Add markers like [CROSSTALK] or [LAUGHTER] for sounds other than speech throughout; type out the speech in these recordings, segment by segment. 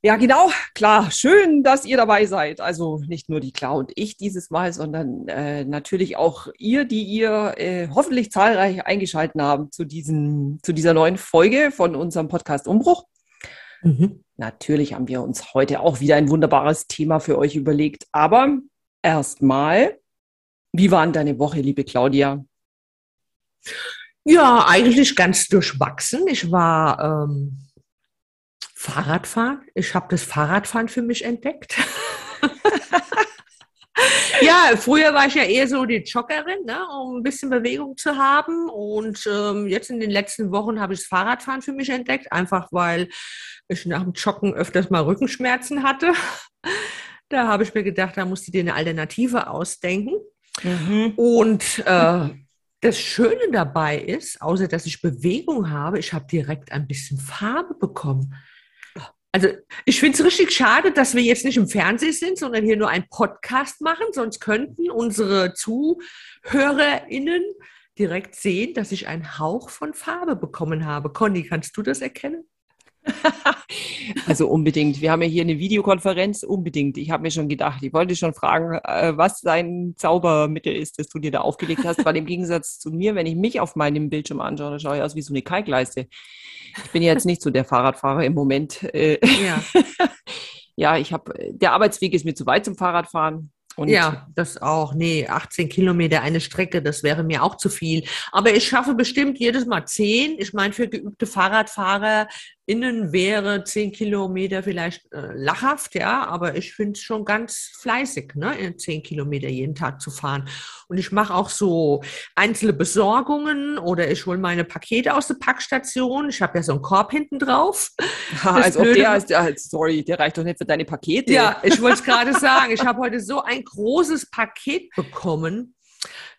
Ja, genau, klar. Schön, dass ihr dabei seid. Also nicht nur die Klar und ich dieses Mal, sondern äh, natürlich auch ihr, die ihr äh, hoffentlich zahlreich eingeschaltet habt zu, diesem, zu dieser neuen Folge von unserem Podcast Umbruch. Mhm. Natürlich haben wir uns heute auch wieder ein wunderbares Thema für euch überlegt. Aber erstmal, wie war denn deine Woche, liebe Claudia? Ja, eigentlich ganz durchwachsen. Ich war ähm, Fahrradfahren. Ich habe das Fahrradfahren für mich entdeckt. [LAUGHS] ja, früher war ich ja eher so die Joggerin, ne, um ein bisschen Bewegung zu haben. Und ähm, jetzt in den letzten Wochen habe ich das Fahrradfahren für mich entdeckt, einfach weil ich nach dem Joggen öfters mal Rückenschmerzen hatte. [LAUGHS] Da habe ich mir gedacht, da musst du dir eine Alternative ausdenken. Mhm. Und äh, das Schöne dabei ist, außer dass ich Bewegung habe, ich habe direkt ein bisschen Farbe bekommen. Also ich finde es richtig schade, dass wir jetzt nicht im Fernsehen sind, sondern hier nur einen Podcast machen. Sonst könnten unsere ZuhörerInnen direkt sehen, dass ich einen Hauch von Farbe bekommen habe. Conny, kannst du das erkennen? [LAUGHS] also unbedingt. Wir haben ja hier eine Videokonferenz, unbedingt. Ich habe mir schon gedacht, ich wollte schon fragen, äh, was dein Zaubermittel ist, das du dir da aufgelegt hast, weil im Gegensatz zu mir, wenn ich mich auf meinem Bildschirm anschaue, schaue ich aus wie so eine Kalkleiste. Ich bin jetzt nicht so der Fahrradfahrer im Moment. Äh, ja, [LAUGHS] ja ich habe, der Arbeitsweg ist mir zu weit zum Fahrradfahren. Und ja, das auch. Nee, 18 Kilometer eine Strecke, das wäre mir auch zu viel. Aber ich schaffe bestimmt jedes Mal 10. Ich meine, für geübte Fahrradfahrer innen wäre 10 Kilometer vielleicht äh, lachhaft, ja, aber ich finde es schon ganz fleißig, ne, 10 Kilometer jeden Tag zu fahren. Und ich mache auch so einzelne Besorgungen oder ich hole meine Pakete aus der Packstation. Ich habe ja so einen Korb hinten drauf. [LAUGHS] Ja, als ob der ist, sorry, der reicht doch nicht für deine Pakete. Ja, ich wollte es gerade sagen. Ich habe heute so ein großes Paket bekommen.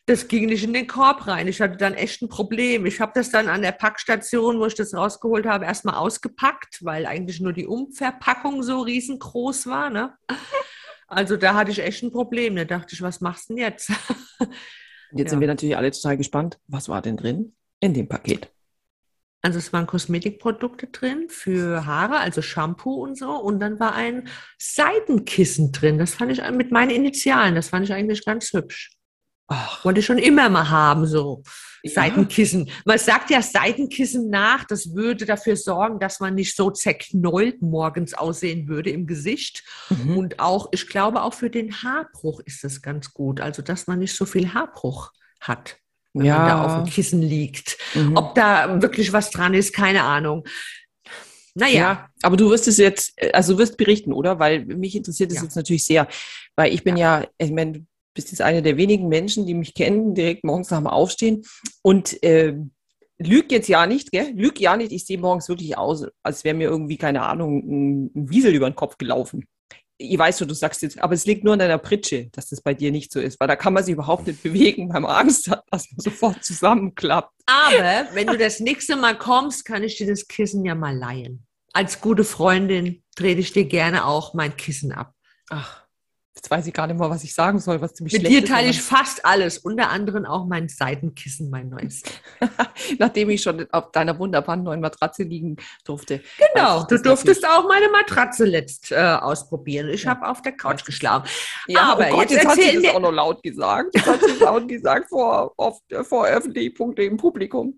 Das ging nicht in den Korb rein. Ich hatte dann echt ein Problem. Ich habe das dann an der Packstation, wo ich das rausgeholt habe, erstmal ausgepackt, weil eigentlich nur die Umverpackung so riesengroß war. Ne? Also da hatte ich echt ein Problem. Da dachte ich, was machst du denn jetzt? [LAUGHS] Jetzt ja. sind wir natürlich alle total gespannt. Was war denn drin in dem Paket? Also es waren Kosmetikprodukte drin für Haare, also Shampoo und so. Und dann war ein Seitenkissen drin. Das fand ich mit meinen Initialen. Das fand ich eigentlich ganz hübsch. Ach. Wollte schon immer mal haben, so ja. Seitenkissen. Man sagt ja Seitenkissen nach, das würde dafür sorgen, dass man nicht so zerknollt morgens aussehen würde im Gesicht. Mhm. Und auch, ich glaube, auch für den Haarbruch ist das ganz gut. Also, dass man nicht so viel Haarbruch hat wenn ja. man da auf dem Kissen liegt. Mhm. Ob da wirklich was dran ist, keine Ahnung. Naja. Ja, aber du wirst es jetzt, also du wirst berichten, oder? Weil mich interessiert es ja. jetzt natürlich sehr. Weil ich bin ja, ja ich meine, bist jetzt eine der wenigen Menschen, die mich kennen, direkt morgens nach dem Aufstehen. Und äh, lüg jetzt ja nicht, gell? Lüg ja nicht, ich sehe morgens wirklich aus, als wäre mir irgendwie, keine Ahnung, ein, ein Wiesel über den Kopf gelaufen ich weiß schon, du sagst jetzt, aber es liegt nur an deiner Pritsche, dass das bei dir nicht so ist, weil da kann man sich überhaupt nicht bewegen, weil man Angst hat, dass man sofort zusammenklappt. Aber wenn du das nächste Mal kommst, kann ich dir das Kissen ja mal leihen. Als gute Freundin trete ich dir gerne auch mein Kissen ab. Ach, Jetzt weiß ich gar nicht mehr, was ich sagen soll, was ziemlich Mit dir teile ich fast alles, unter anderem auch mein Seitenkissen, mein neues. [LAUGHS] Nachdem ich schon auf deiner wunderbaren neuen Matratze liegen durfte. Genau, du durftest auch meine Matratze letzt äh, ausprobieren. Ich ja. habe auf der Couch geschlafen. Ja, aber oh Gott, jetzt, jetzt hat sie das auch noch laut gesagt. Jetzt hat sie laut gesagt vor, auf, vor öffentlichen Punkten im Publikum.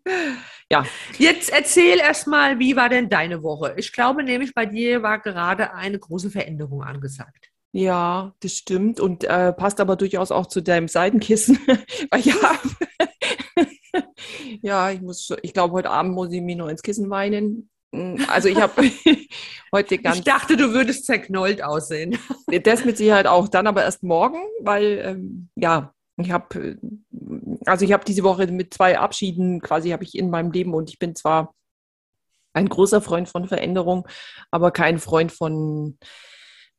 Ja. Jetzt erzähl erstmal, wie war denn deine Woche? Ich glaube nämlich, bei dir war gerade eine große Veränderung angesagt. Ja, das stimmt und äh, passt aber durchaus auch zu deinem Seitenkissen. [LAUGHS] Weil ja, [LAUGHS] ja, ich muss, ich glaube, heute Abend muss ich mir nur ins Kissen weinen. Hm, also ich habe [LAUGHS] heute ganz. Ich dachte, du würdest zerknollt aussehen. Das mit Sicherheit auch, dann aber erst morgen, weil ähm, ja, ich habe, also ich habe diese Woche mit zwei Abschieden quasi habe ich in meinem Leben und ich bin zwar ein großer Freund von Veränderung, aber kein Freund von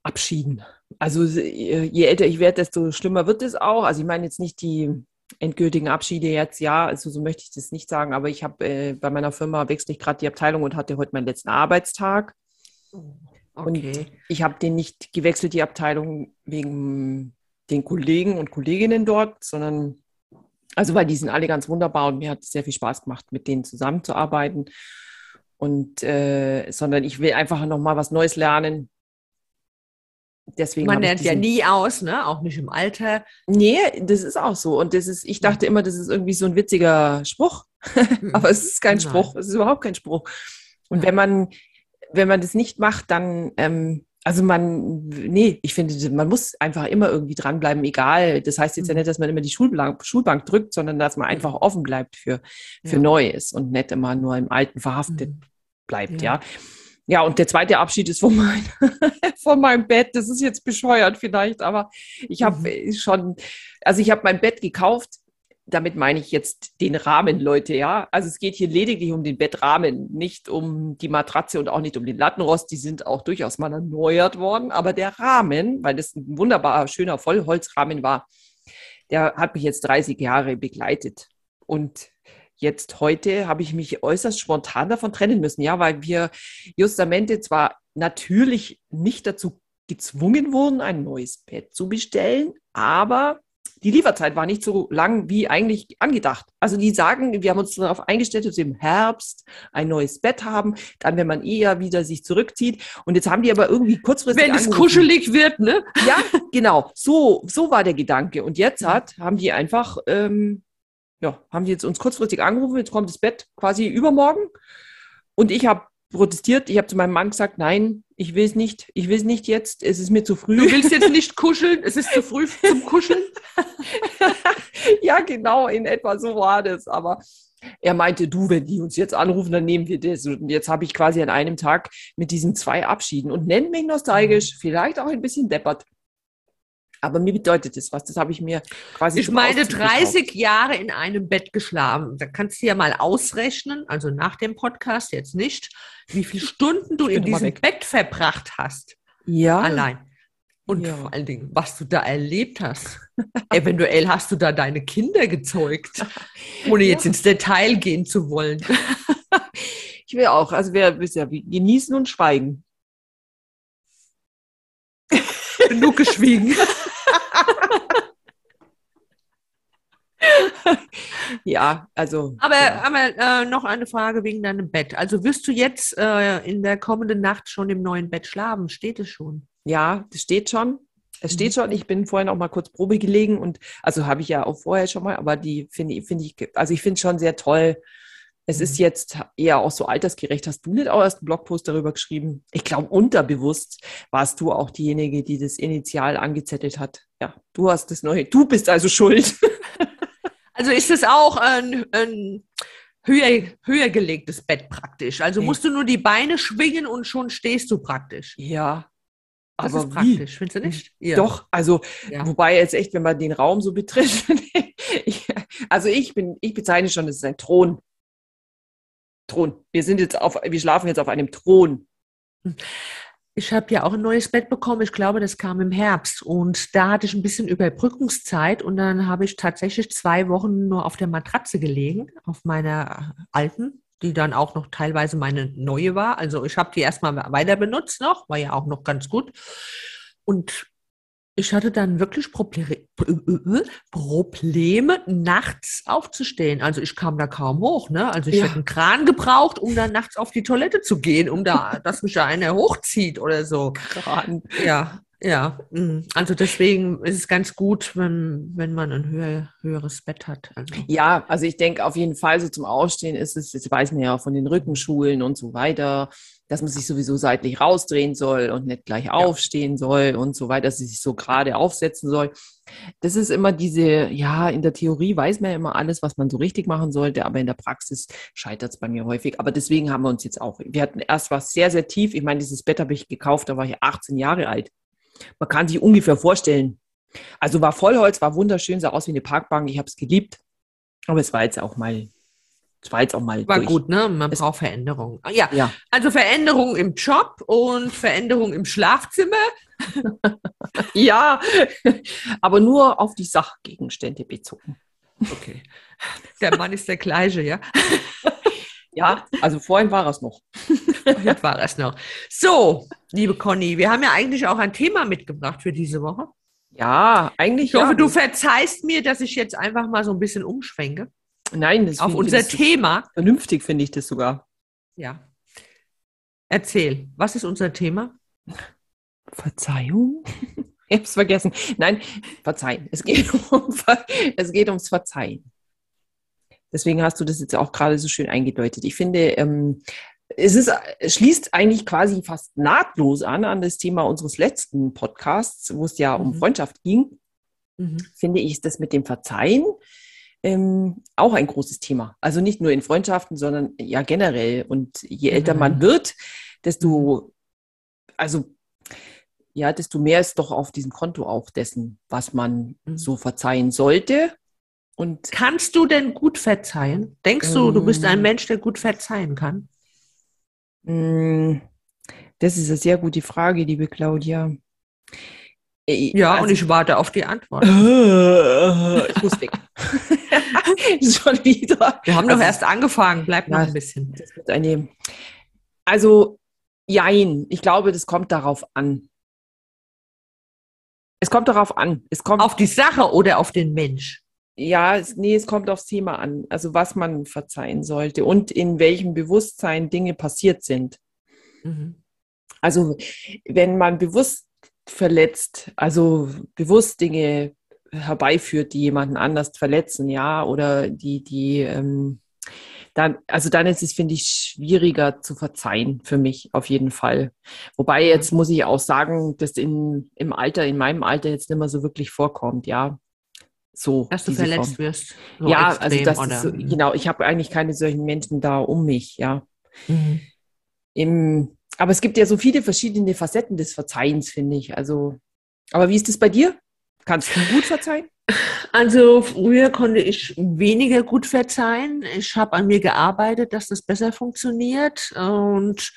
Abschieden. Also je älter ich werde, desto schlimmer wird es auch. Also ich meine jetzt nicht die, endgültigen Abschiede jetzt, ja, also so möchte ich das nicht sagen, aber ich habe äh, bei meiner Firma wechsle ich gerade die Abteilung und hatte heute meinen letzten Arbeitstag. Okay. Und ich habe den nicht gewechselt, die Abteilung, wegen den Kollegen und Kolleginnen dort, sondern also weil die sind alle ganz wunderbar und mir hat es sehr viel Spaß gemacht, mit denen zusammenzuarbeiten. Und äh, sondern ich will einfach nochmal was Neues lernen. Deswegen Man lernt ja nie aus, ne? Auch nicht im Alter. Nee, das ist auch so. Und das ist, ich dachte immer, das ist irgendwie so ein witziger Spruch. [LAUGHS] Aber es ist kein Nein. Spruch. Es ist überhaupt kein Spruch. Und wenn man, wenn man das nicht macht, dann ähm, also man, nee, ich finde, man muss einfach immer irgendwie dranbleiben, egal. Das heißt jetzt ja mhm. nicht, dass man immer die Schulbank, Schulbank drückt, sondern dass man einfach offen bleibt für, für ja. Neues und nicht immer nur im Alten verhaftet mhm. bleibt, ja. ja. Ja, und der zweite Abschied ist von, mein, [LAUGHS] von meinem Bett. Das ist jetzt bescheuert vielleicht, aber ich habe mhm. schon, also ich habe mein Bett gekauft damit meine ich jetzt den Rahmen, Leute, ja. Also es geht hier lediglich um den Bettrahmen, nicht um die Matratze und auch nicht um den Lattenrost. Die sind auch durchaus mal erneuert worden. Aber der Rahmen, weil das ein wunderbarer, schöner Vollholzrahmen war, der hat mich jetzt 30 Jahre begleitet. Und jetzt heute habe ich mich äußerst spontan davon trennen müssen, ja, weil wir justamente zwar natürlich nicht dazu gezwungen wurden, ein neues Bett zu bestellen, aber die Lieferzeit war nicht so lang wie eigentlich angedacht. Also die sagen, wir haben uns darauf eingestellt, dass wir im Herbst ein neues Bett haben, dann wenn man eher wieder sich zurückzieht. Und jetzt haben die aber irgendwie kurzfristig. Wenn es kuschelig wird, ne? Ja, genau. So, so war der Gedanke. Und jetzt hat, haben die einfach, ähm, ja, haben die jetzt uns kurzfristig angerufen, jetzt kommt das Bett quasi übermorgen. Und ich habe protestiert. Ich habe zu meinem Mann gesagt, nein, ich will es nicht. Ich will es nicht jetzt. Es ist mir zu früh. Du willst jetzt nicht kuscheln. Es ist zu früh zum Kuscheln. [LAUGHS] ja, genau. In etwa so war das. Aber er meinte, du, wenn die uns jetzt anrufen, dann nehmen wir das. Und jetzt habe ich quasi an einem Tag mit diesen zwei Abschieden und nennt mich nostalgisch, mhm. vielleicht auch ein bisschen deppert. Aber mir bedeutet das was. Das habe ich mir quasi. Ich meine, 30 gekauft. Jahre in einem Bett geschlafen. Da kannst du ja mal ausrechnen, also nach dem Podcast jetzt nicht, wie viele Stunden du in diesem Bett verbracht hast. Ja. Allein. Und ja. vor allen Dingen, was du da erlebt hast. [LAUGHS] Eventuell hast du da deine Kinder gezeugt, [LAUGHS] ohne jetzt ja. ins Detail gehen zu wollen. [LAUGHS] ich will auch. Also wir, wir genießen und schweigen. Genug geschwiegen. [LAUGHS] ja, also. Aber, ja. aber äh, noch eine Frage wegen deinem Bett. Also wirst du jetzt äh, in der kommenden Nacht schon im neuen Bett schlafen? Steht es schon? Ja, das steht schon. Es steht mhm. schon, ich bin vorhin auch mal kurz Probe gelegen und also habe ich ja auch vorher schon mal, aber die finde find ich, also ich finde es schon sehr toll, es ist mhm. jetzt eher auch so altersgerecht. Hast du nicht auch erst einen Blogpost darüber geschrieben? Ich glaube, unterbewusst warst du auch diejenige, die das initial angezettelt hat. Ja, du hast das neue. Du bist also schuld. [LAUGHS] Also ist es auch ein, ein höher, höher gelegtes Bett praktisch. Also musst du nur die Beine schwingen und schon stehst du praktisch. Ja, das aber ist praktisch, wie? findest du nicht? Ja. Doch, also ja. wobei jetzt echt, wenn man den Raum so betritt, [LAUGHS] also ich bin, ich bezeichne schon, das ist ein Thron. Thron. Wir sind jetzt auf, wir schlafen jetzt auf einem Thron. Ich habe ja auch ein neues Bett bekommen. Ich glaube, das kam im Herbst. Und da hatte ich ein bisschen Überbrückungszeit. Und dann habe ich tatsächlich zwei Wochen nur auf der Matratze gelegen, auf meiner alten, die dann auch noch teilweise meine neue war. Also ich habe die erstmal weiter benutzt noch, war ja auch noch ganz gut. Und ich hatte dann wirklich Proble Probleme, nachts aufzustehen. Also ich kam da kaum hoch. Ne? Also ich ja. hätte einen Kran gebraucht, um dann nachts auf die Toilette zu gehen, um da, dass mich da einer hochzieht oder so. Kran. Ja, ja. Mhm. Also deswegen ist es ganz gut, wenn, wenn man ein höher, höheres Bett hat. Also. Ja, also ich denke auf jeden Fall so zum Aufstehen ist es, das weiß man ja von den Rückenschulen und so weiter dass man sich sowieso seitlich rausdrehen soll und nicht gleich ja. aufstehen soll und so weiter, dass sie sich so gerade aufsetzen soll. Das ist immer diese, ja, in der Theorie weiß man ja immer alles, was man so richtig machen sollte, aber in der Praxis scheitert es bei mir häufig. Aber deswegen haben wir uns jetzt auch, wir hatten erst was sehr, sehr tief. Ich meine, dieses Bett habe ich gekauft, da war ich 18 Jahre alt. Man kann sich ungefähr vorstellen. Also war Vollholz, war wunderschön, sah aus wie eine Parkbank. Ich habe es geliebt. Aber es war jetzt auch mal das war jetzt auch mal. War durch. gut, ne? Man es braucht Veränderung. Ah, ja. ja, also Veränderung im Job und Veränderung im Schlafzimmer. [LAUGHS] ja, aber nur auf die Sachgegenstände bezogen. Okay. Der Mann ist der gleiche, ja? [LAUGHS] Ja, also vorhin war es noch. Vorhin war es noch. So, liebe Conny, wir haben ja eigentlich auch ein Thema mitgebracht für diese Woche. Ja, eigentlich. Ich hoffe, ja. du verzeihst mir, dass ich jetzt einfach mal so ein bisschen umschwenke. Nein, das auf unser Thema. Vernünftig finde ich das sogar. Ja. Erzähl, was ist unser Thema? Verzeihung? [LAUGHS] Ich habe es vergessen. Nein, verzeihen. Es geht, [LAUGHS] um, es geht ums Verzeihen. Deswegen hast du das jetzt auch gerade so schön eingedeutet. Ich finde, ähm, es, ist, es schließt eigentlich quasi fast nahtlos an an das Thema unseres letzten Podcasts, wo es ja mhm. um Freundschaft ging. Mhm. Finde ich, ist das mit dem Verzeihen ähm, auch ein großes Thema. Also nicht nur in Freundschaften, sondern ja generell. Und je älter man wird, desto, also ja, desto mehr ist doch auf diesem Konto auch dessen, was man mhm. so verzeihen sollte. Und Kannst du denn gut verzeihen? Denkst du, du bist ein ähm. Mensch, der gut verzeihen kann? Mm, das ist eine sehr gute Frage, liebe Claudia. Ja, also, und ich warte auf die Antwort. [LAUGHS] ich muss weg. [LAUGHS] Schon wieder. Wir haben also, doch erst angefangen, bleibt noch ein bisschen. Das wird eine, also, jein, ich glaube, das kommt darauf an. Es kommt darauf an. Es kommt auf die Sache oder auf den Mensch. Ja, es, nee, es kommt aufs Thema an. Also was man verzeihen sollte und in welchem Bewusstsein Dinge passiert sind. Mhm. Also wenn man bewusst verletzt, also bewusst Dinge herbeiführt, die jemanden anders verletzen, ja, oder die, die ähm, dann, also dann ist es, finde ich, schwieriger zu verzeihen für mich auf jeden Fall. Wobei jetzt muss ich auch sagen, dass in, im Alter, in meinem Alter jetzt nicht mehr so wirklich vorkommt, ja. So. Dass du verletzt Form. wirst. So ja, also extrem, also das ist so, genau, ich habe eigentlich keine solchen Menschen da um mich, ja. Mhm. Im, aber es gibt ja so viele verschiedene Facetten des Verzeihens, finde ich. Also, aber wie ist es bei dir? Kannst du gut verzeihen? [LAUGHS] Also früher konnte ich weniger gut verzeihen. Ich habe an mir gearbeitet, dass das besser funktioniert. Und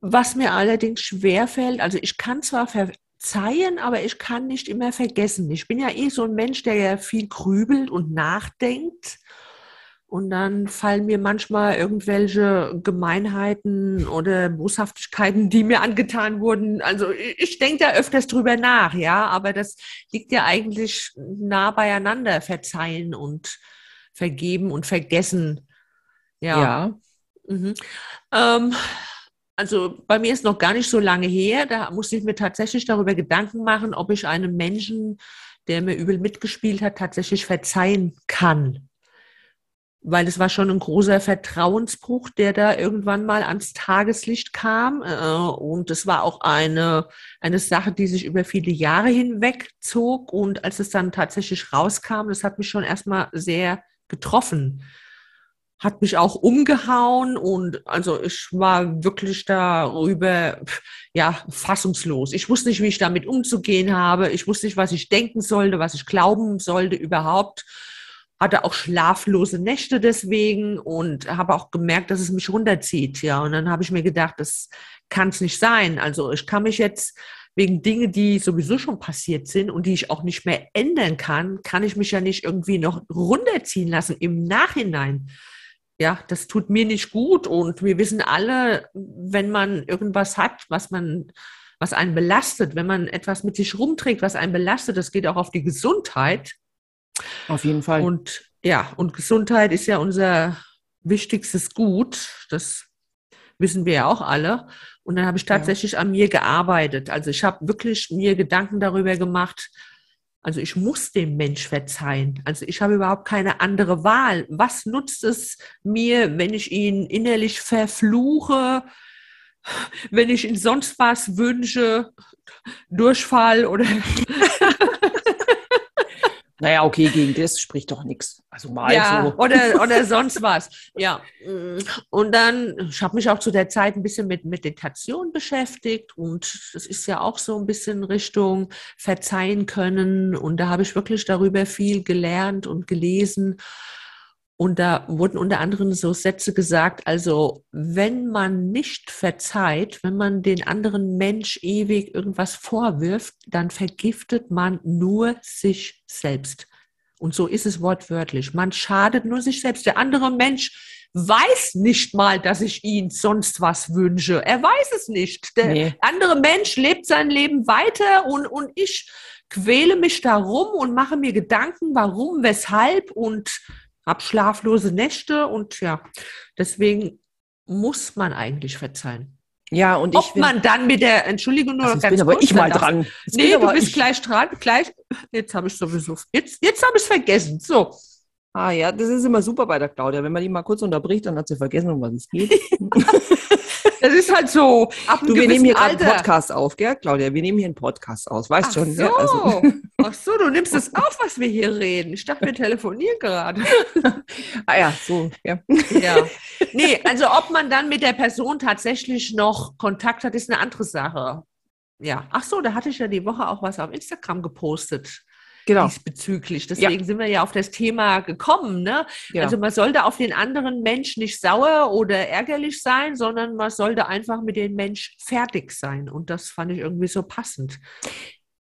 was mir allerdings schwerfällt, also ich kann zwar verzeihen, aber ich kann nicht immer vergessen. Ich bin ja eh so ein Mensch, der ja viel grübelt und nachdenkt. Und dann fallen mir manchmal irgendwelche Gemeinheiten oder Boshaftigkeiten, die mir angetan wurden. Also ich denke da öfters drüber nach, ja, aber das liegt ja eigentlich nah beieinander, verzeihen und vergeben und vergessen. Ja. ja. Mhm. Ähm, also bei mir ist noch gar nicht so lange her, da musste ich mir tatsächlich darüber Gedanken machen, ob ich einem Menschen, der mir übel mitgespielt hat, tatsächlich verzeihen kann weil es war schon ein großer Vertrauensbruch, der da irgendwann mal ans Tageslicht kam. Äh, und es war auch eine, eine Sache, die sich über viele Jahre hinweg zog. Und als es dann tatsächlich rauskam, das hat mich schon erstmal sehr getroffen. Hat mich auch umgehauen und also ich war wirklich darüber, ja, fassungslos. Ich wusste nicht, wie ich damit umzugehen habe. Ich wusste nicht, was ich denken sollte, was ich glauben sollte überhaupt hatte auch schlaflose Nächte deswegen und habe auch gemerkt, dass es mich runterzieht. Ja, und dann habe ich mir gedacht, das kann es nicht sein. Also ich kann mich jetzt wegen Dinge, die sowieso schon passiert sind und die ich auch nicht mehr ändern kann, kann ich mich ja nicht irgendwie noch runterziehen lassen im Nachhinein. Ja, das tut mir nicht gut und wir wissen alle, wenn man irgendwas hat, was man was einen belastet, wenn man etwas mit sich rumträgt, was einen belastet, das geht auch auf die Gesundheit, auf jeden Fall. Und ja, und Gesundheit ist ja unser wichtigstes Gut. Das wissen wir ja auch alle. Und dann habe ich tatsächlich ja. an mir gearbeitet. Also ich habe wirklich mir Gedanken darüber gemacht. Also ich muss dem Mensch verzeihen. Also ich habe überhaupt keine andere Wahl. Was nutzt es mir, wenn ich ihn innerlich verfluche, wenn ich ihn sonst was wünsche, Durchfall oder [LAUGHS] Naja, okay, gegen das spricht doch nichts. Also mal ja, so. Oder, oder [LAUGHS] sonst was. Ja. Und dann, ich habe mich auch zu der Zeit ein bisschen mit Meditation beschäftigt und das ist ja auch so ein bisschen Richtung Verzeihen können. Und da habe ich wirklich darüber viel gelernt und gelesen. Und da wurden unter anderem so Sätze gesagt, also wenn man nicht verzeiht, wenn man den anderen Mensch ewig irgendwas vorwirft, dann vergiftet man nur sich selbst. Und so ist es wortwörtlich. Man schadet nur sich selbst. Der andere Mensch weiß nicht mal, dass ich ihn sonst was wünsche. Er weiß es nicht. Der nee. andere Mensch lebt sein Leben weiter und, und ich quäle mich darum und mache mir Gedanken, warum, weshalb und habe schlaflose Nächte und ja, deswegen muss man eigentlich verzeihen. Ja, und Ob man dann mit der, Entschuldigung, nur also ganz bin aber kurz, ich mal dran. Jetzt nee, du bist ich. gleich dran. Gleich, jetzt habe ich sowieso, jetzt, jetzt habe ich es vergessen. So. Ah ja, das ist immer super bei der Claudia. Wenn man die mal kurz unterbricht, dann hat sie vergessen, um was es geht. [LAUGHS] Das ist halt so. Ab du, wir nehmen hier gerade einen Podcast auf, gell, Claudia? Wir nehmen hier einen Podcast aus. Weißt Ach schon, so. Ja, also. [LAUGHS] Ach so, du nimmst es auf, was wir hier reden. Ich dachte, wir telefonieren gerade. [LAUGHS] ah ja, so, ja. ja. Nee, also ob man dann mit der Person tatsächlich noch Kontakt hat, ist eine andere Sache. Ja. Ach so, da hatte ich ja die Woche auch was auf Instagram gepostet genau. diesbezüglich. Deswegen ja. sind wir ja auf das Thema gekommen. Ne? Ja. Also man sollte auf den anderen Mensch nicht sauer oder ärgerlich sein, sondern man sollte einfach mit dem Mensch fertig sein. Und das fand ich irgendwie so passend.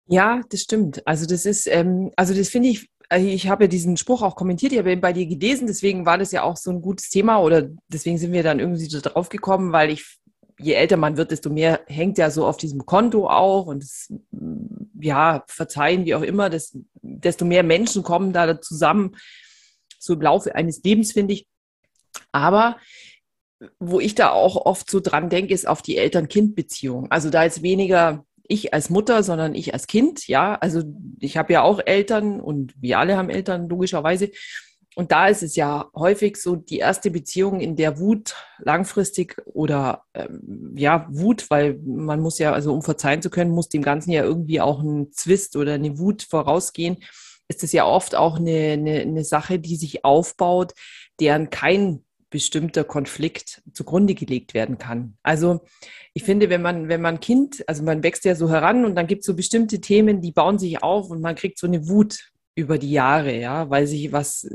Ja, das stimmt. Also das ist, ähm, also das finde ich also ich habe ja diesen Spruch auch kommentiert, ich habe ihn bei dir gelesen, deswegen war das ja auch so ein gutes Thema oder deswegen sind wir dann irgendwie so drauf gekommen, weil ich je älter man wird, desto mehr hängt ja so auf diesem Konto auch und das, ja, verzeihen, wie auch immer, das, desto mehr Menschen kommen da zusammen, so im Laufe eines Lebens, finde ich. Aber wo ich da auch oft so dran denke, ist auf die Eltern-Kind-Beziehung. Also da ist weniger ich als Mutter, sondern ich als Kind, ja. Also ich habe ja auch Eltern und wir alle haben Eltern, logischerweise. Und da ist es ja häufig so die erste Beziehung, in der Wut langfristig oder ähm, ja, Wut, weil man muss ja, also um verzeihen zu können, muss dem Ganzen ja irgendwie auch ein Zwist oder eine Wut vorausgehen, ist es ja oft auch eine, eine, eine Sache, die sich aufbaut, deren kein bestimmter Konflikt zugrunde gelegt werden kann. Also ich finde, wenn man, wenn man Kind, also man wächst ja so heran und dann gibt es so bestimmte Themen, die bauen sich auf und man kriegt so eine Wut über die Jahre, ja, weil sich was,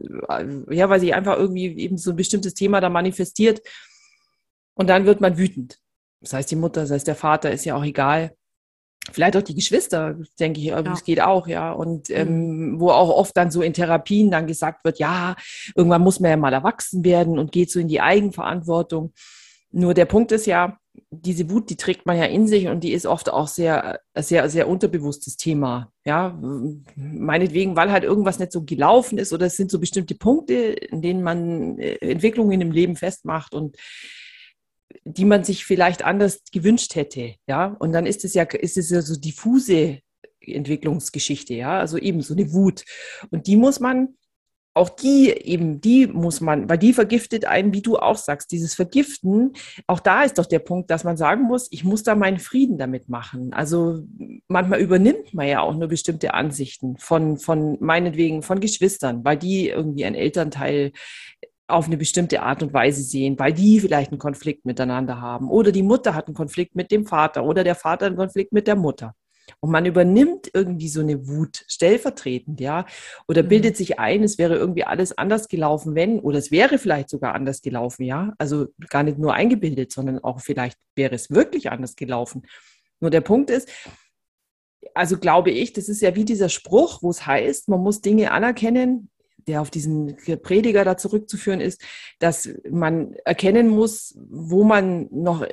ja, weil sich einfach irgendwie eben so ein bestimmtes Thema da manifestiert und dann wird man wütend. Das heißt, die Mutter, das heißt, der Vater, ist ja auch egal. Vielleicht auch die Geschwister, denke ich, ja. es geht auch, ja. Und ähm, mhm. wo auch oft dann so in Therapien dann gesagt wird, ja, irgendwann muss man ja mal erwachsen werden und geht so in die Eigenverantwortung. Nur der Punkt ist ja, diese Wut, die trägt man ja in sich und die ist oft auch sehr, sehr, sehr unterbewusstes Thema. Ja, meinetwegen, weil halt irgendwas nicht so gelaufen ist oder es sind so bestimmte Punkte, in denen man äh, Entwicklungen im Leben festmacht und die man sich vielleicht anders gewünscht hätte. Ja, und dann ist es ja, ist es ja so diffuse Entwicklungsgeschichte. Ja, also eben so eine Wut. Und die muss man auch die eben, die muss man, weil die vergiftet einen, wie du auch sagst, dieses Vergiften, auch da ist doch der Punkt, dass man sagen muss, ich muss da meinen Frieden damit machen. Also manchmal übernimmt man ja auch nur bestimmte Ansichten von, von meinetwegen von Geschwistern, weil die irgendwie ein Elternteil auf eine bestimmte Art und Weise sehen, weil die vielleicht einen Konflikt miteinander haben. Oder die Mutter hat einen Konflikt mit dem Vater oder der Vater einen Konflikt mit der Mutter. Und man übernimmt irgendwie so eine Wut stellvertretend, ja, oder mhm. bildet sich ein, es wäre irgendwie alles anders gelaufen, wenn, oder es wäre vielleicht sogar anders gelaufen, ja. Also gar nicht nur eingebildet, sondern auch vielleicht wäre es wirklich anders gelaufen. Nur der Punkt ist, also glaube ich, das ist ja wie dieser Spruch, wo es heißt, man muss Dinge anerkennen, der auf diesen Prediger da zurückzuführen ist, dass man erkennen muss, wo man noch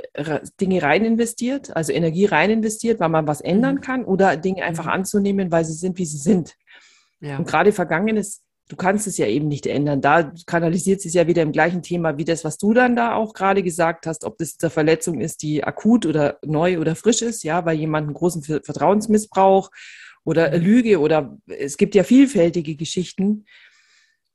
Dinge rein investiert, also Energie rein investiert, weil man was ändern mhm. kann oder Dinge einfach mhm. anzunehmen, weil sie sind, wie sie sind. Ja. Und gerade Vergangenes, du kannst es ja eben nicht ändern. Da kanalisiert es ja wieder im gleichen Thema wie das, was du dann da auch gerade gesagt hast, ob das eine Verletzung ist, die akut oder neu oder frisch ist, ja, weil jemand einen großen Vertrauensmissbrauch oder mhm. Lüge oder es gibt ja vielfältige Geschichten,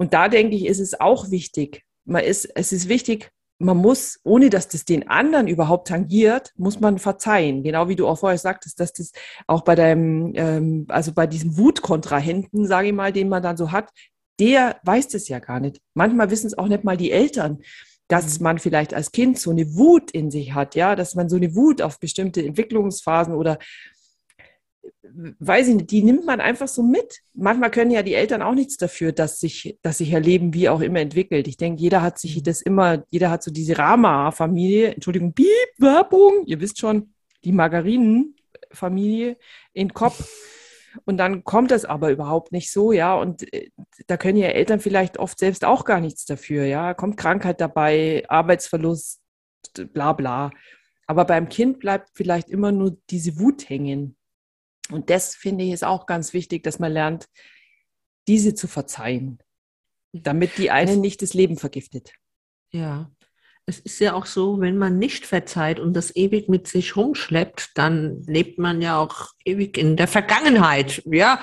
und da denke ich, ist es auch wichtig. Man ist, es ist wichtig, man muss, ohne dass das den anderen überhaupt tangiert, muss man verzeihen. Genau wie du auch vorher sagtest, dass das auch bei deinem, ähm, also bei diesem Wutkontrahenten, sage ich mal, den man dann so hat, der weiß das ja gar nicht. Manchmal wissen es auch nicht mal die Eltern, dass mhm. man vielleicht als Kind so eine Wut in sich hat, ja, dass man so eine Wut auf bestimmte Entwicklungsphasen oder weiß ich nicht, die nimmt man einfach so mit. Manchmal können ja die Eltern auch nichts dafür, dass sich, dass sich ihr Leben wie auch immer entwickelt. Ich denke, jeder hat sich mhm. das immer, jeder hat so diese Rama-Familie, Entschuldigung, Piep, Werbung, ihr wisst schon, die Margarinen-Familie in Kopf. Und dann kommt das aber überhaupt nicht so, ja. Und äh, da können ja Eltern vielleicht oft selbst auch gar nichts dafür, ja. Kommt Krankheit dabei, Arbeitsverlust, bla bla. Aber beim Kind bleibt vielleicht immer nur diese Wut hängen. Und das finde ich ist auch ganz wichtig, dass man lernt, diese zu verzeihen, damit die eine nicht das Leben vergiftet. Ja, es ist ja auch so, wenn man nicht verzeiht und das ewig mit sich rumschleppt, dann lebt man ja auch ewig in der Vergangenheit. Ja,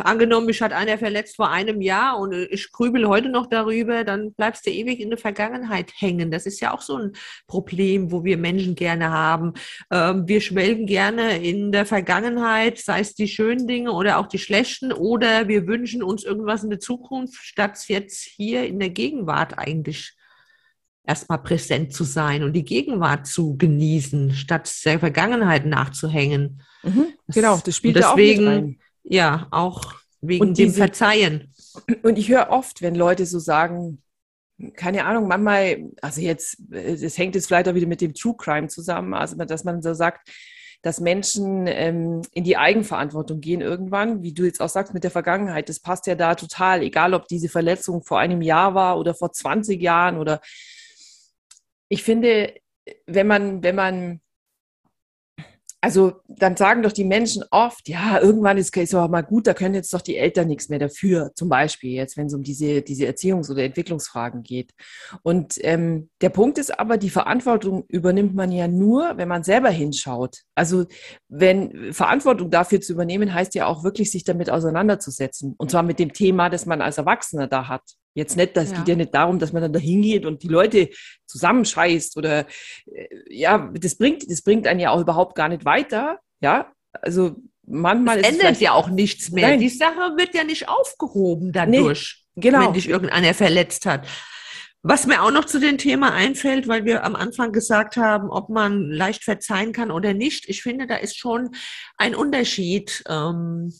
angenommen, mich hat einer verletzt vor einem Jahr und ich grübel heute noch darüber, dann bleibst du ewig in der Vergangenheit hängen. Das ist ja auch so ein Problem, wo wir Menschen gerne haben. Ähm, wir schwelgen gerne in der Vergangenheit, sei es die schönen Dinge oder auch die schlechten, oder wir wünschen uns irgendwas in der Zukunft, statt jetzt hier in der Gegenwart eigentlich erstmal präsent zu sein und die Gegenwart zu genießen, statt der Vergangenheit nachzuhängen. Mhm, genau, das spielt deswegen, da auch mit rein. Ja, auch wegen diese, dem Verzeihen. Und ich höre oft, wenn Leute so sagen, keine Ahnung, manchmal, also jetzt, das hängt jetzt vielleicht auch wieder mit dem True Crime zusammen, also dass man so sagt, dass Menschen ähm, in die Eigenverantwortung gehen irgendwann, wie du jetzt auch sagst mit der Vergangenheit. Das passt ja da total, egal ob diese Verletzung vor einem Jahr war oder vor 20 Jahren oder ich finde, wenn man, wenn man, also dann sagen doch die Menschen oft, ja, irgendwann ist es auch mal gut, da können jetzt doch die Eltern nichts mehr dafür, zum Beispiel jetzt, wenn es um diese, diese Erziehungs- oder Entwicklungsfragen geht. Und ähm, der Punkt ist aber, die Verantwortung übernimmt man ja nur, wenn man selber hinschaut. Also wenn Verantwortung dafür zu übernehmen, heißt ja auch wirklich, sich damit auseinanderzusetzen. Und zwar mit dem Thema, das man als Erwachsener da hat. Jetzt nicht, das ja. geht ja nicht darum, dass man dann da hingeht und die Leute zusammenscheißt oder äh, ja, das bringt, das bringt einen ja auch überhaupt gar nicht weiter. Ja, also manchmal es ändert ja auch nichts mehr. Nein. Die Sache wird ja nicht aufgehoben dadurch, nee, genau. wenn dich irgendeiner verletzt hat. Was mir auch noch zu dem Thema einfällt, weil wir am Anfang gesagt haben, ob man leicht verzeihen kann oder nicht. Ich finde, da ist schon ein Unterschied. Ähm,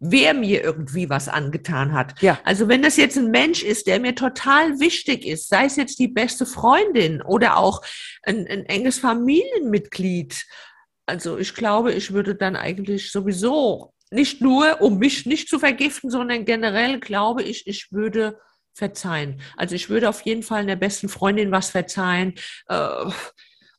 wer mir irgendwie was angetan hat. Ja. Also wenn das jetzt ein Mensch ist, der mir total wichtig ist, sei es jetzt die beste Freundin oder auch ein, ein enges Familienmitglied. Also ich glaube, ich würde dann eigentlich sowieso nicht nur, um mich nicht zu vergiften, sondern generell glaube ich, ich würde verzeihen. Also ich würde auf jeden Fall einer besten Freundin was verzeihen. Äh,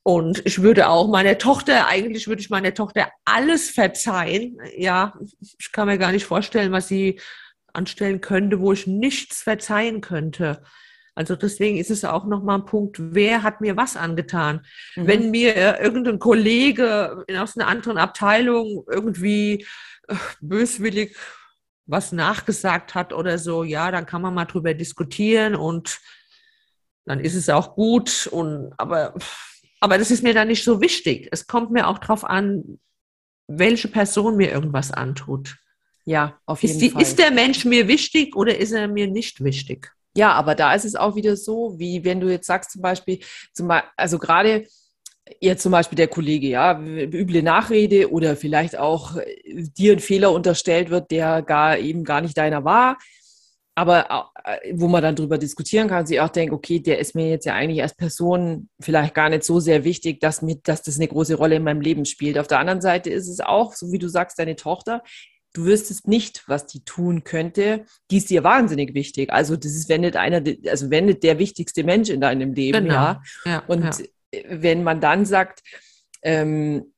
und ich würde auch meiner Tochter, eigentlich würde ich meiner Tochter alles verzeihen. Ja, ich kann mir gar nicht vorstellen, was sie anstellen könnte, wo ich nichts verzeihen könnte. Also deswegen ist es auch nochmal ein Punkt, wer hat mir was angetan? Mhm. Wenn mir irgendein Kollege aus einer anderen Abteilung irgendwie äh, böswillig was nachgesagt hat oder so, ja, dann kann man mal drüber diskutieren und dann ist es auch gut. Und aber aber das ist mir dann nicht so wichtig. Es kommt mir auch darauf an, welche Person mir irgendwas antut. Ja, auf jeden ist die, Fall. Ist der Mensch mir wichtig oder ist er mir nicht wichtig? Ja, aber da ist es auch wieder so, wie wenn du jetzt sagst zum Beispiel, zum also gerade jetzt zum Beispiel der Kollege, ja, üble Nachrede oder vielleicht auch äh, dir ein Fehler unterstellt wird, der gar eben gar nicht deiner war aber äh, wo man dann drüber diskutieren kann, sich auch denkt, okay, der ist mir jetzt ja eigentlich als Person vielleicht gar nicht so sehr wichtig, dass, mit, dass das eine große Rolle in meinem Leben spielt. Auf der anderen Seite ist es auch, so wie du sagst, deine Tochter, du wüsstest nicht, was die tun könnte. Die ist dir wahnsinnig wichtig. Also das ist, wenn nicht einer, also wenn nicht der wichtigste Mensch in deinem Leben, genau. ja. ja. Und ja. wenn man dann sagt, ähm,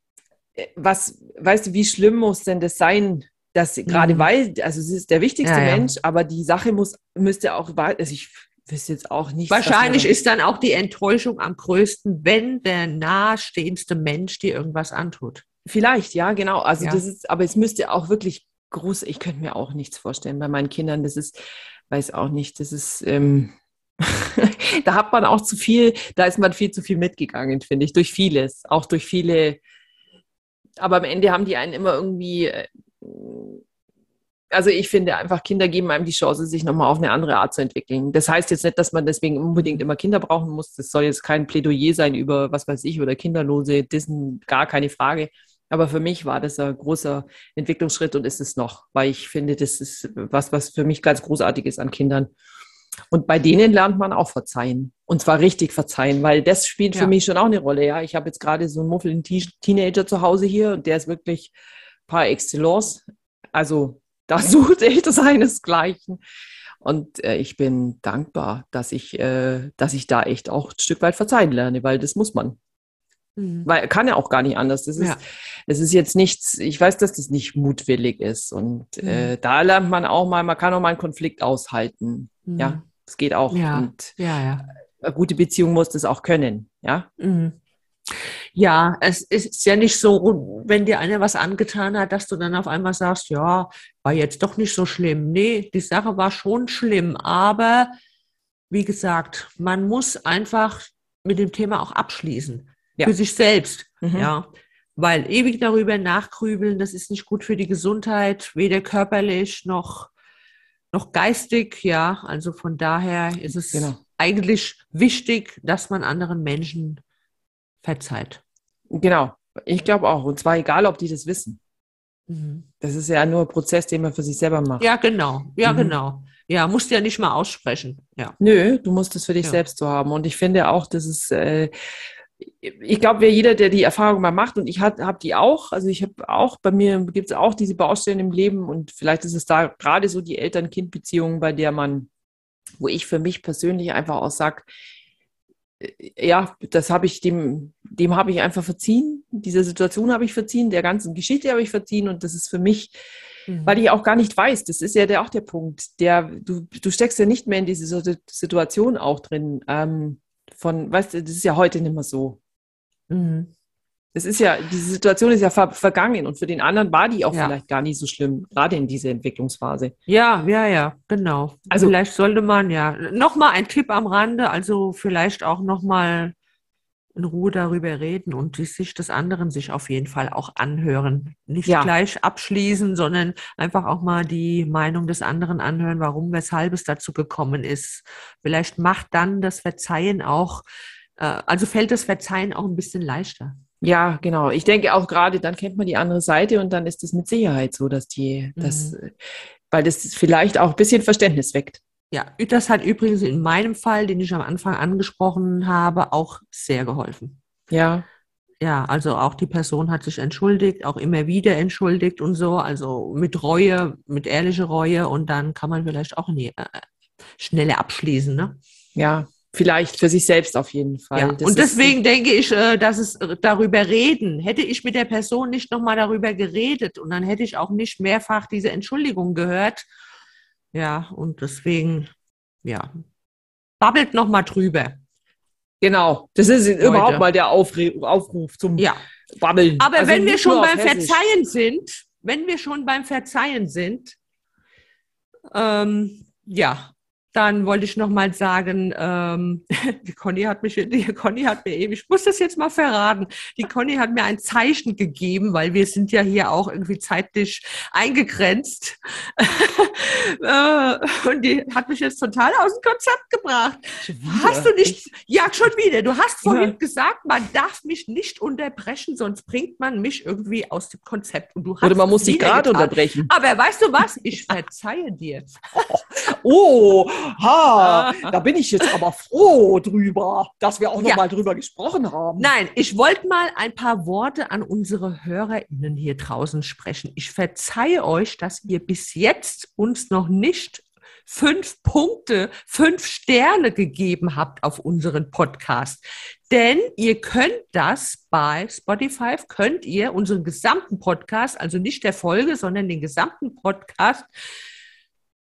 äh, was, weißt du, wie schlimm muss denn das sein, dass gerade mhm. weil, also sie ist der wichtigste ja, ja. Mensch, aber die Sache muss, müsste auch, also ich wüsste jetzt auch nicht. Wahrscheinlich ist dann auch die Enttäuschung am größten, wenn der nahestehendste Mensch dir irgendwas antut. Vielleicht, ja, genau. Also ja. das ist, aber es müsste auch wirklich groß, ich könnte mir auch nichts vorstellen bei meinen Kindern. Das ist, weiß auch nicht, das ist, ähm, [LAUGHS] da hat man auch zu viel, da ist man viel zu viel mitgegangen, finde ich, durch vieles, auch durch viele. Aber am Ende haben die einen immer irgendwie äh, also ich finde einfach, Kinder geben einem die Chance, sich nochmal auf eine andere Art zu entwickeln. Das heißt jetzt nicht, dass man deswegen unbedingt immer Kinder brauchen muss. Das soll jetzt kein Plädoyer sein über, was weiß ich, oder Kinderlose, das ist gar keine Frage. Aber für mich war das ein großer Entwicklungsschritt und ist es noch, weil ich finde, das ist was, was für mich ganz großartig ist an Kindern. Und bei denen lernt man auch verzeihen. Und zwar richtig verzeihen, weil das spielt ja. für mich schon auch eine Rolle. Ja, ich habe jetzt gerade so einen muffelnden Teenager zu Hause hier und der ist wirklich par excellence Also da sucht echt [LAUGHS] seinesgleichen. Und äh, ich bin dankbar, dass ich, äh, dass ich da echt auch ein Stück weit verzeihen lerne, weil das muss man. Mhm. Weil kann ja auch gar nicht anders. Das ist, ja. das ist jetzt nichts, ich weiß, dass das nicht mutwillig ist. Und mhm. äh, da lernt man auch mal, man kann auch mal einen Konflikt aushalten. Mhm. Ja, das geht auch. Ja. Und ja, ja. eine gute Beziehung muss das auch können. Ja. Ja, es ist ja nicht so, wenn dir einer was angetan hat, dass du dann auf einmal sagst, ja, war jetzt doch nicht so schlimm. Nee, die Sache war schon schlimm, aber wie gesagt, man muss einfach mit dem Thema auch abschließen. Ja. Für sich selbst. Mhm. Ja. Weil ewig darüber nachgrübeln, das ist nicht gut für die Gesundheit, weder körperlich noch, noch geistig. Ja, also von daher ist es genau. eigentlich wichtig, dass man anderen Menschen verzeiht. Genau, ich glaube auch. Und zwar egal, ob die das wissen. Mhm. Das ist ja nur ein Prozess, den man für sich selber macht. Ja, genau. Ja, mhm. genau. Ja, musst ja nicht mal aussprechen. Ja. Nö, du musst es für dich ja. selbst so haben. Und ich finde auch, dass es, äh, ich glaube, jeder, der die Erfahrung mal macht, und ich habe die auch, also ich habe auch, bei mir gibt es auch diese Baustellen im Leben und vielleicht ist es da gerade so die Eltern-Kind-Beziehung, bei der man, wo ich für mich persönlich einfach auch sage, ja, das habe ich dem, dem habe ich einfach verziehen. Dieser Situation habe ich verziehen, der ganzen Geschichte habe ich verziehen und das ist für mich, mhm. weil ich auch gar nicht weiß, das ist ja der, auch der Punkt, der, du, du steckst ja nicht mehr in diese Situation auch drin. Ähm, von, weißt du, das ist ja heute nicht mehr so. Mhm. Das ist ja, diese Situation ist ja ver vergangen und für den anderen war die auch ja. vielleicht gar nicht so schlimm, gerade in dieser Entwicklungsphase. Ja, ja, ja, genau. Also vielleicht sollte man ja nochmal ein Tipp am Rande, also vielleicht auch nochmal in Ruhe darüber reden und die Sicht des anderen sich auf jeden Fall auch anhören. Nicht ja. gleich abschließen, sondern einfach auch mal die Meinung des anderen anhören, warum, weshalb es dazu gekommen ist. Vielleicht macht dann das Verzeihen auch, äh, also fällt das Verzeihen auch ein bisschen leichter. Ja, genau. Ich denke auch gerade, dann kennt man die andere Seite und dann ist es mit Sicherheit so, dass die, mhm. das, weil das vielleicht auch ein bisschen Verständnis weckt. Ja, das hat übrigens in meinem Fall, den ich am Anfang angesprochen habe, auch sehr geholfen. Ja. Ja, also auch die Person hat sich entschuldigt, auch immer wieder entschuldigt und so, also mit Reue, mit ehrlicher Reue und dann kann man vielleicht auch nie, äh, schneller abschließen, ne? Ja, Vielleicht für sich selbst auf jeden Fall. Ja. und deswegen denke ich, äh, dass es äh, darüber reden. Hätte ich mit der Person nicht nochmal darüber geredet und dann hätte ich auch nicht mehrfach diese Entschuldigung gehört. Ja, und deswegen, ja, babbelt nochmal drüber. Genau, das ist Leute. überhaupt mal der Aufre Aufruf zum ja. Babbeln. Aber also wenn wir schon beim Verzeihen sind, wenn wir schon beim Verzeihen sind, ähm, ja, dann wollte ich noch mal sagen, ähm, [LAUGHS] die Conny hat mich, die Conny hat mir eben, ich muss das jetzt mal verraten, die Conny hat mir ein Zeichen gegeben, weil wir sind ja hier auch irgendwie zeitlich eingegrenzt. [LAUGHS] Äh, und die hat mich jetzt total aus dem Konzept gebracht. Hast du nicht, ja, schon wieder. Du hast vorhin ja. gesagt, man darf mich nicht unterbrechen, sonst bringt man mich irgendwie aus dem Konzept. Und du hast Oder man muss dich gerade unterbrechen. Aber weißt du was? Ich verzeihe dir. [LAUGHS] oh, ha, da bin ich jetzt aber froh drüber, dass wir auch noch ja. mal drüber gesprochen haben. Nein, ich wollte mal ein paar Worte an unsere HörerInnen hier draußen sprechen. Ich verzeihe euch, dass ihr bis jetzt uns noch nicht fünf Punkte, fünf Sterne gegeben habt auf unseren Podcast. Denn ihr könnt das bei Spotify, könnt ihr unseren gesamten Podcast, also nicht der Folge, sondern den gesamten Podcast,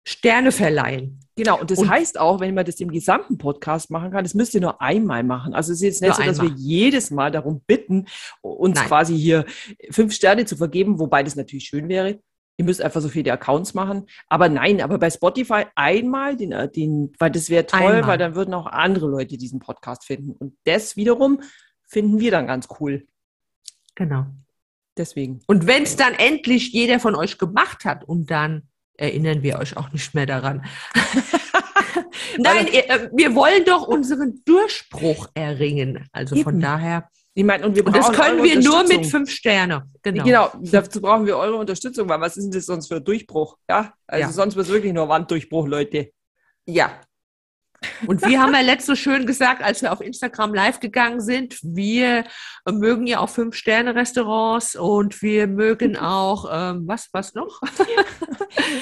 Sterne verleihen. Genau, und das und heißt auch, wenn man das im gesamten Podcast machen kann, das müsst ihr nur einmal machen. Also es ist jetzt nicht so, dass einmal. wir jedes Mal darum bitten, uns Nein. quasi hier fünf Sterne zu vergeben, wobei das natürlich schön wäre. Ihr müsst einfach so viele Accounts machen. Aber nein, aber bei Spotify einmal, den, äh, den, weil das wäre toll, einmal. weil dann würden auch andere Leute diesen Podcast finden. Und das wiederum finden wir dann ganz cool. Genau. Deswegen. Und wenn es dann endlich jeder von euch gemacht hat und dann erinnern wir euch auch nicht mehr daran. [LAUGHS] Nein, äh, wir wollen doch unseren Durchbruch erringen. Also Eben. von daher. Ich meine, und, wir und das können wir nur mit fünf Sterne. Genau. genau, dazu brauchen wir eure Unterstützung, weil was ist denn das sonst für Durchbruch? Ja, also ja. sonst wird es wirklich nur Wanddurchbruch, Leute. Ja. Und wir haben ja letztens so schön gesagt, als wir auf Instagram live gegangen sind, wir mögen ja auch Fünf-Sterne-Restaurants und wir mögen [LAUGHS] auch, ähm, was, was noch?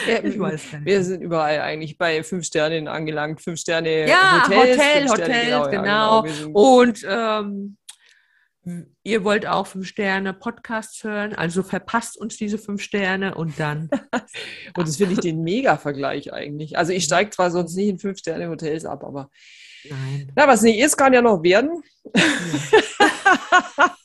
ja, ich weiß nicht. Wir sind überall eigentlich bei fünf Sternen angelangt. Fünf Sterne ja, Hotels. Hotel, Hotels, genau. genau. Ja, genau. Und ähm, ihr wollt auch fünf Sterne Podcasts hören, also verpasst uns diese fünf Sterne und dann. [LAUGHS] und das finde ich den Mega-Vergleich eigentlich. Also ich steige zwar sonst nicht in fünf Sterne Hotels ab, aber Nein. Na, was nicht ist, kann ja noch werden. Ja. [LAUGHS]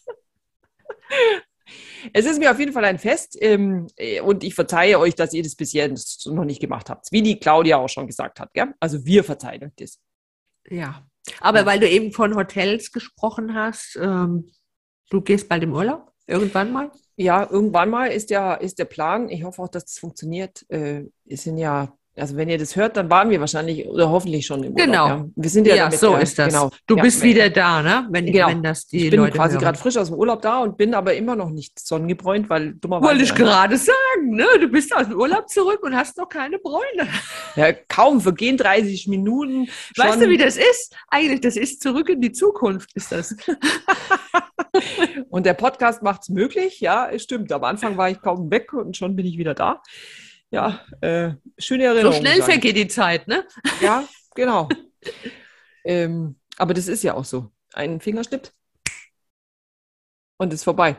es ist mir auf jeden Fall ein Fest ähm, äh, und ich verzeihe euch, dass ihr das bisher noch nicht gemacht habt. Wie die Claudia auch schon gesagt hat. Gell? Also wir verzeihen euch das. Ja, aber weil du eben von Hotels gesprochen hast, ähm, du gehst bald im Urlaub? Irgendwann mal? Ja, irgendwann mal ist der, ist der Plan. Ich hoffe auch, dass das funktioniert. Äh, es sind ja also wenn ihr das hört, dann waren wir wahrscheinlich oder hoffentlich schon im Urlaub. Genau. Ja. Wir sind ja, ja damit, so ja, ist das. Genau. Du ja, bist wieder da, ne? Wenn, genau. wenn das die Ich bin Leute quasi gerade frisch aus dem Urlaub da und bin aber immer noch nicht sonnengebräunt, weil dummerweise. Wollte ich gerade sagen, ne? Du bist aus dem Urlaub zurück und hast noch keine Bräune. Ja, kaum vergehen 30 Minuten. Schon. Weißt du, wie das ist? Eigentlich, das ist zurück in die Zukunft, ist das. [LAUGHS] und der Podcast macht es möglich, ja, es stimmt. Am Anfang war ich kaum weg und schon bin ich wieder da ja, äh, schöne Erinnerung. So schnell vergeht die Zeit, ne? Ja, genau. ähm, aber das ist ja auch so. Ein Fingerschnipp und ist vorbei.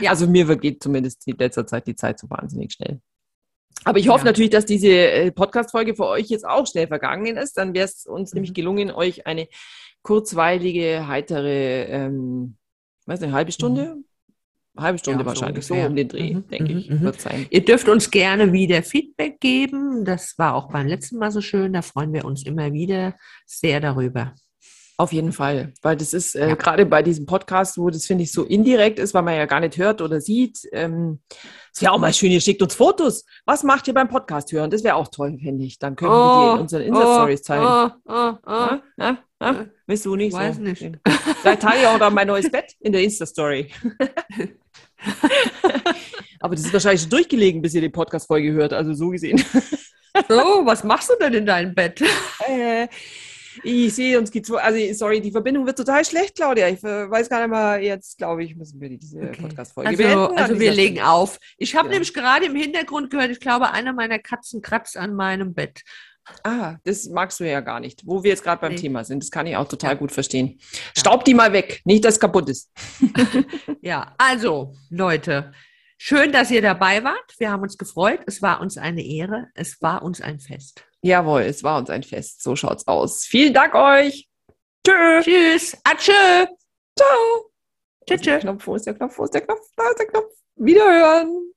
ja. Also mir vergeht zumindest in letzter Zeit die Zeit so wahnsinnig schnell. Aber ich hoffe ja. natürlich, dass diese äh, Podcast-Folge für euch jetzt auch schnell vergangen ist. Dann wäre es uns mhm. nämlich gelungen, euch eine kurzweilige, heitere, ähm, weiß nicht, halbe Stunde, mhm halbe Stunde ja, wahrscheinlich, so, so um den Dreh, mhm, denke ich, mhm. wird sein. Ihr dürft uns gerne wieder Feedback geben. Das war auch beim letzten Mal so schön. Da freuen wir uns immer wieder sehr darüber. Auf jeden Fall, weil das ist äh, ja. gerade bei diesem Podcast, wo das finde ich so indirekt ist, weil man ja gar nicht hört oder sieht. Ähm, es wäre auch mal schön, ihr schickt uns Fotos. Was macht ihr beim Podcast hören? Das wäre auch toll, finde ich. Dann können oh, wir die in unseren Insta-Stories oh, zeigen. Oh, oh, oh. Ja? Ja? Ja? Willst du nicht? Weiß so? nicht. Teile ich auch dann mein neues Bett in der Insta-Story. [LAUGHS] [LAUGHS] Aber das ist wahrscheinlich schon durchgelegen, bis ihr die Podcast-Folge hört. Also so gesehen. [LAUGHS] So, was machst du denn in deinem Bett? Äh, ich sehe uns geht's also sorry, die Verbindung wird total schlecht, Claudia. Ich äh, weiß gar nicht mal, jetzt glaube ich, müssen wir diese okay. Podcast-Folge also, beenden. Also wir legen auf. Ich habe ja. nämlich gerade im Hintergrund gehört, ich glaube, einer meiner Katzen kratzt an meinem Bett. Ah, das magst du ja gar nicht, wo wir jetzt gerade beim nee. Thema sind. Das kann ich auch total gut verstehen. Staub die mal weg, nicht, dass es kaputt ist. [LAUGHS] [LAUGHS] ja, also, Leute, schön, dass ihr dabei wart. Wir haben uns gefreut. Es war uns eine Ehre. Es war uns ein Fest. Jawohl, es war uns ein Fest. So schaut's aus. Vielen Dank euch. Tschö. Tschüss. Atschö. Ciao. Tschüss. Knopf, wo ist der Knopf? Wo ist der Knopf? Da ist der Knopf. Wiederhören.